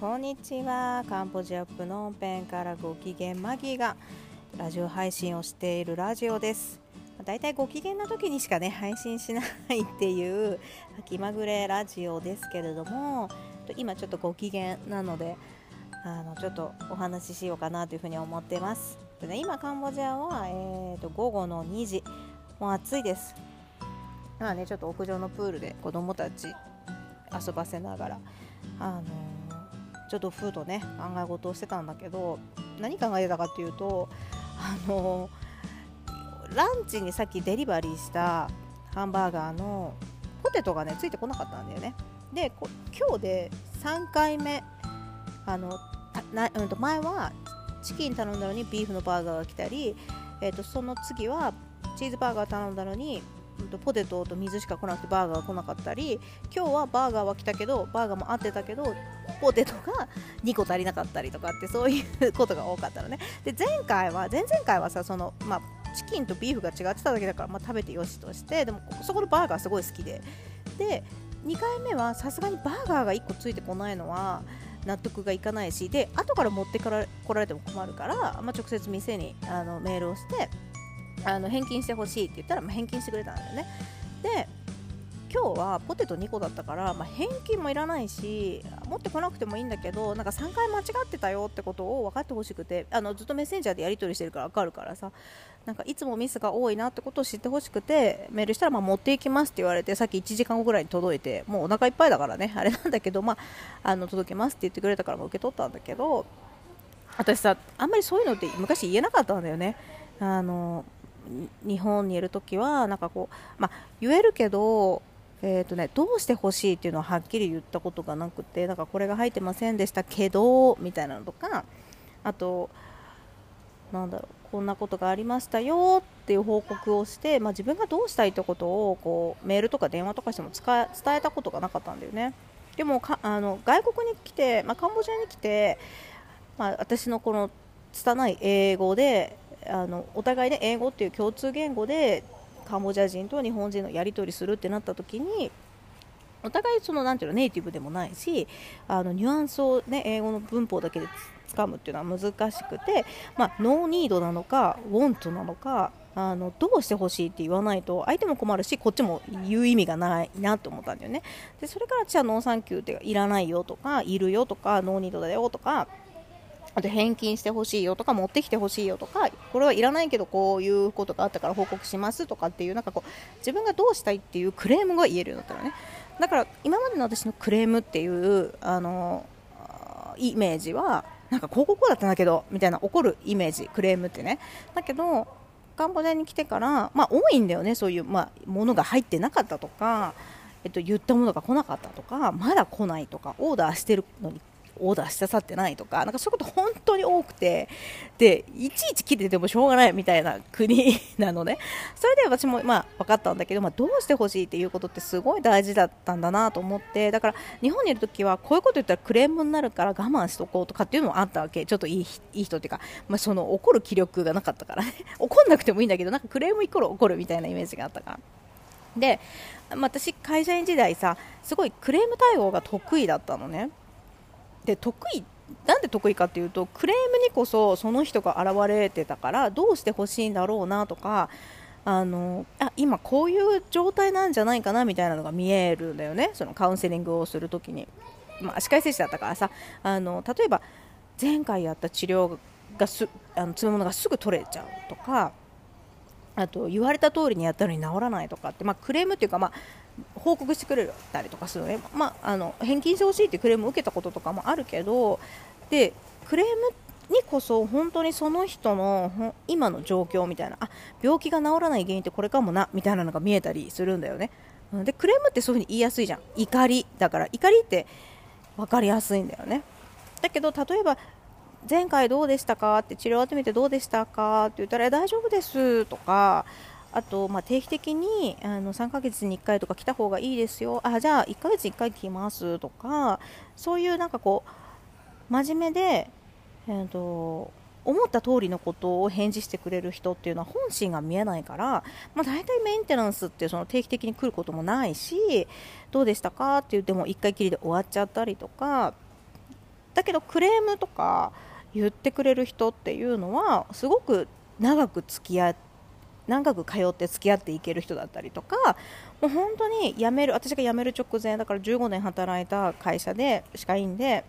こんにちは。カンボジアプノンペンからご機嫌マギーがラジオ配信をしているラジオです。だいたいご機嫌な時にしかね配信しないっていう気まぐれラジオですけれども今ちょっとご機嫌なのであのちょっとお話ししようかなというふうに思ってます。で、ね、今カンボジアは、えーと、午後の2時。もう暑いです。まあねちょっと屋上のプールで子供たち遊ばせながらあのちょっとふとね考え事をしてたんだけど何考えてたかっていうとあのランチにさっきデリバリーしたハンバーガーのポテトがねついてこなかったんだよね。で今日で3回目あのな、うん、と前はチキン頼んだのにビーフのバーガーが来たり、えー、とその次はチーズバーガー頼んだのにポテトと水しか来なくてバーガーが来なかったり今日はバーガーは来たけどバーガーも合ってたけどポテトが2個足りなかったりとかってそういうことが多かったのね。で前回は前々回はさその、まあ、チキンとビーフが違ってただけだから、まあ、食べてよしとしてでもそこのバーガーすごい好きで。で2回目はさすがにバーガーが1個ついてこないのは納得がいかないしで後から持ってからられても困るから、まあ、直接店にあのメールをしてあの返金してほしいって言ったら、まあ、返金してくれたんだよねで今日はポテト2個だったから、まあ、返金もいらないし持ってこなくてもいいんだけどなんか3回間違ってたよってことを分かってほしくてあのずっとメッセンジャーでやり取りしてるから分かるからさなんかいつもミスが多いなってことを知ってほしくてメールしたらまあ持っていきますって言われてさっき1時間後ぐらいに届いてもうお腹いっぱいだからねあれなんだけど、まあ、あの届けますって言ってくれたからも受け取ったんだけど私さあんまりそういうのって昔言えなかったんだよね。あの日本にいる時はなんかこう、まあ、言えるけど、えーとね、どうしてほしいっていうのははっきり言ったことがなくてなんかこれが入ってませんでしたけどみたいなのとかあとなんだろうこんなことがありましたよっていう報告をして、まあ、自分がどうしたいってことをこうメールとか電話とかしても伝えたことがなかったんだよね。でもあの外国に来て、まあ、カンボジアに来て、まあ、私のこの拙い英語であのお互いで英語っていう共通言語でカンボジア人と日本人のやり取りするってなった時にお互いそのなんていうのネイティブでもないしあのニュアンスを、ね、英語の文法だけで掴むっていうのは難しくて、まあ、ノーニードなのかウォントなのかあのどうしてほしいって言わないと相手も困るしこっちも言う意味がないなと思ったんだよね。でそれからじゃあ no thank you っていらないよとかいるよとか no need だよとかあと返金してほしいよとか持ってきてほしいよとかこれはいらないけどこういうことがあったから報告しますとかっていうなんかこう自分がどうしたいっていうクレームが言えるようになったらね。だから今までの私のクレームっていうあのイメージはなんかこうこうだったんだけどみたいな怒るイメージクレームってね。だけどカンボジアに来てから、まあ、多いんだよねそういう、まあ、ものが入ってなかったとかえっと、言ったものが来なかったとかまだ来ないとかオーダーしてるのにオーダーしてさってないとかなんかそういうこと本当に多くてでいちいち切れててもしょうがないみたいな国 なのね。それで私もまあ分かったんだけど、まあ、どうしてほしいっていうことってすごい大事だったんだなと思ってだから日本にいる時はこういうこと言ったらクレームになるから我慢しとこうとかっていうのもあったわけ。ちょっといいいい人っていうか、まあ、その怒る気力がなかったからね。怒んなくてもいいんだけどなんかクレームイコール怒るみたいなイメージがあったから。で、私、会社員時代さすごいクレーム対応が得意だったのね。で得意なんで得意かっていうとクレームにこそその人が現れてたからどうしてほしいんだろうなとかあのあ今こういう状態なんじゃないかなみたいなのが見えるんだよね。そのカウンセリングをするときに、まあ、歯科医師だったからさ。あの例えば前回やった治療がすあの詰め物がすぐ取れちゃうとかあと言われた通りにやったのに治らないとかって、まあ、クレームっていうか、まあ、報告してくれたりとかするのね、まあ、あの返金してほしいってクレームを受けたこととかもあるけどでクレームにこそ本当にその人の今の状況みたいなあ病気が治らない原因ってこれかもなみたいなのが見えたりするんだよね。でクレームってそういう風に言いやすいじゃん。怒り。だから怒りって分かりやすいんだよね。だけど例えば前回どうでしたか？って治療をってみてどうでしたか？って言ったら大丈夫です。とかあと、まあ、定期的にあの3ヶ月に1回とか来た方がいいですよ。あじゃあ1ヶ月に1回来ますとかそういうなんかこう真面目で、えーと、思った通りのことを返事してくれる人っていうのは本心が見えないから、まあ、大体メンテナンスってその定期的に来ることもないしどうでしたかって言っても1回きりで終わっちゃったりとかだけどクレームとか言ってくれる人っていうのはすごく長く付き合って長く通って付き合っていける人だったりとかもう本当に辞める私が辞める直前だから15年働いた会社で歯科医院で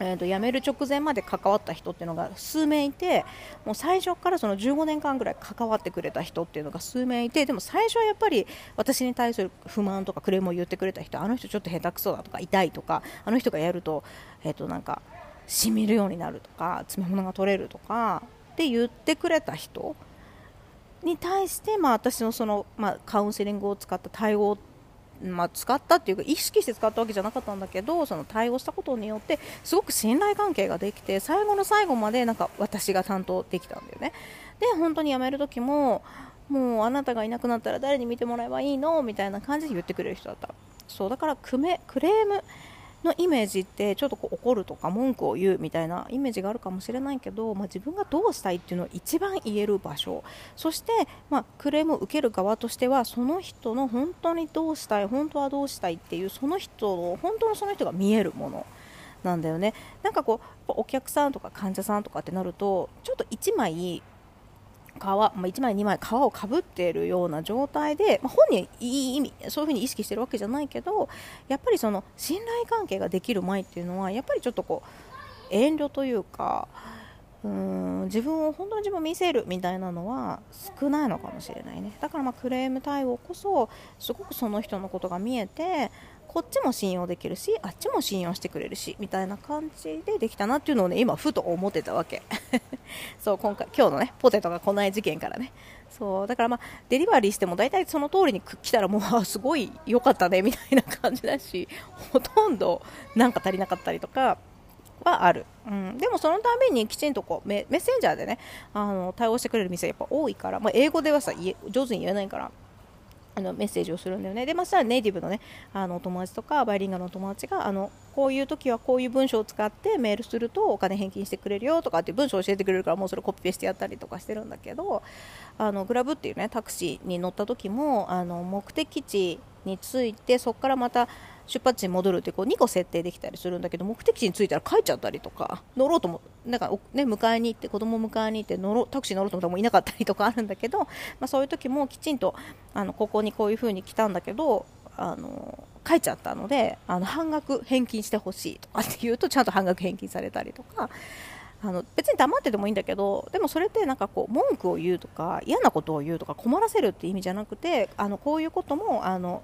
えーと、辞める直前まで関わった人っていうのが数名いてもう最初からその15年間ぐらい関わってくれた人っていうのが数名いてでも最初はやっぱり私に対する不満とかクレームを言ってくれた人あの人ちょっと下手くそだとか痛いとかあの人がやると,、えー、となんかしみるようになるとか詰め物が取れるとかって言ってくれた人に対して、まあ、私のその、まあ、カウンセリングを使った対応まあ、使ったっていうか意識して使ったわけじゃなかったんだけどその対応したことによってすごく信頼関係ができて最後の最後までなんか私が担当できたんだよね。で本当に辞める時ももうあなたがいなくなったら誰に見てもらえばいいの？みたいな感じで言ってくれる人だった。そうだからクメクレームのイメージってちょっとこう怒るとか文句を言うみたいなイメージがあるかもしれないけど、まあ、自分がどうしたいっていうのを一番言える場所。そして、まあ、クレームを受ける側としてはその人の本当にどうしたい本当はどうしたいっていうその人の本当のその人が見えるもの。なんだよね。なんかこうお客さんとか患者さんとかってなるとちょっと1枚皮、まあ、1枚2枚皮をかぶっているような状態で、まあ、本人いい意味そういうふうに意識してるわけじゃないけどやっぱりその信頼関係ができる前っていうのはやっぱりちょっとこう遠慮というかうん自分を本当に自分を見せるみたいなのは少ないのかもしれないね。だからまあクレーム対応こそすごくその人のことが見えてこっちも信用できるしあっちも信用してくれるしみたいな感じでできたなっていうのをね今ふと思ってたわけ。そう今回今日のねポテトが来ない事件からね。そうだからまあデリバリーしても大体その通りに来たらもうすごい良かったねみたいな感じだしほとんどなんか足りなかったりとかはある、うん、でもそのためにきちんとこうメッセンジャーでねあの対応してくれる店やっぱ多いから、まあ、英語ではさ上手に言えないからあのメッセージをするんだよね。でまあ、ネイティブのねあのお友達とかバイリンガルの友達があのこういう時はこういう文章を使ってメールするとお金返金してくれるよとかっていう文章を教えてくれるからもうそれコピペしてやったりとかしてるんだけどあのグラブっていうねタクシーに乗った時もあの目的地についてそこからまた出発地に戻るってこう2個設定できたりするんだけど目的地に着いたら帰っちゃったりとか乗ろうともなんか、ね、迎えに行って子供迎えに行って乗ろタクシー乗ろうと思ったらもいなかったりとかあるんだけど、まあ、そういう時もきちんとあのここにこういう風に来たんだけどあの書いちゃったのであの半額返金してほしいとかって言うと ちゃんと半額返金されたりとかあの別に黙っててもいいんだけどでもそれってなんかこう文句を言うとか嫌なことを言うとか困らせるって意味じゃなくてあのこういうこともあの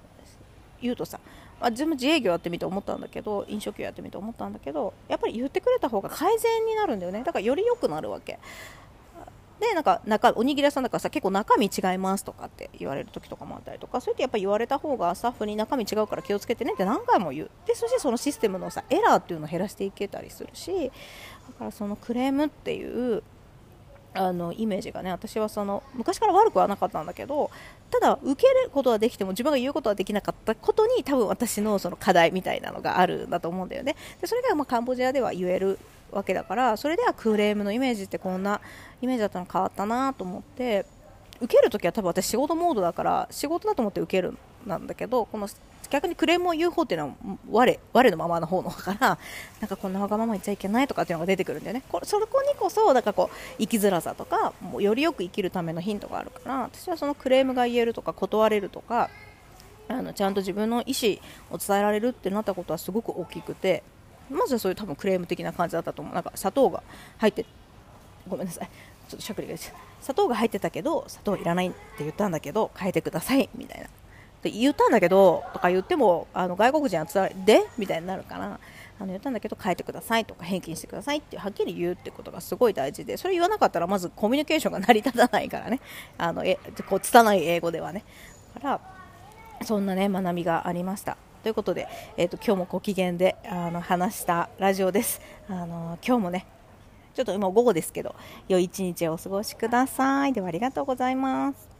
言うとさあ自分自営業やってみて思ったんだけど飲食業やってみて思ったんだけどやっぱり言ってくれた方が改善になるんだよね。だからより良くなるわけ。でなんか中おにぎり屋さんだからさ結構中身違いますとかって言われる時とかもあったりとかそうやってやっぱ言われた方がスタッフに中身違うから気をつけてねって何回も言う。でそしてそのシステムのさエラーっていうのを減らしていけたりするしだからそのクレームっていうあのイメージがね私はその昔から悪くはなかったんだけどただ受けることはできても自分が言うことはできなかったことに多分私のその課題みたいなのがあるんだと思うんだよね。でそれがまあカンボジアでは言えるわけだからそれではクレームのイメージってこんなイメージだったの変わったなと思って受けるときは多分私仕事モードだから仕事だと思って受けるなんだけどこの逆にクレームを言う方っていうのは我我のままの方のから なんかこんなわがまま言っちゃいけないとかっていうのが出てくるんだよね。これそこにこそだからこう生きづらさとかもうよりよく生きるためのヒントがあるから私はそのクレームが言えるとか断れるとかあのちゃんと自分の意思を伝えられるってなったことはすごく大きくてまずはそういう多分クレーム的な感じだったと思う。なんか砂糖が入ってごめんなさい。ちょっとしゃくりが砂糖が入ってたけど砂糖いらないって言ったんだけど変えてくださいみたいなって言ったんだけどとか言ってもあの外国人は伝わりでみたいになるからあの言ったんだけど変えてくださいとか返金してくださいってはっきり言うってことがすごい大事でそれ言わなかったらまずコミュニケーションが成り立たないからね。あのえこう拙い英語ではね。だからそんなね学びがありました。ということで、えーと、今日もご機嫌であの話したラジオです。あの今日もねちょっと今午後ですけど良い一日をお過ごしください。ではありがとうございます。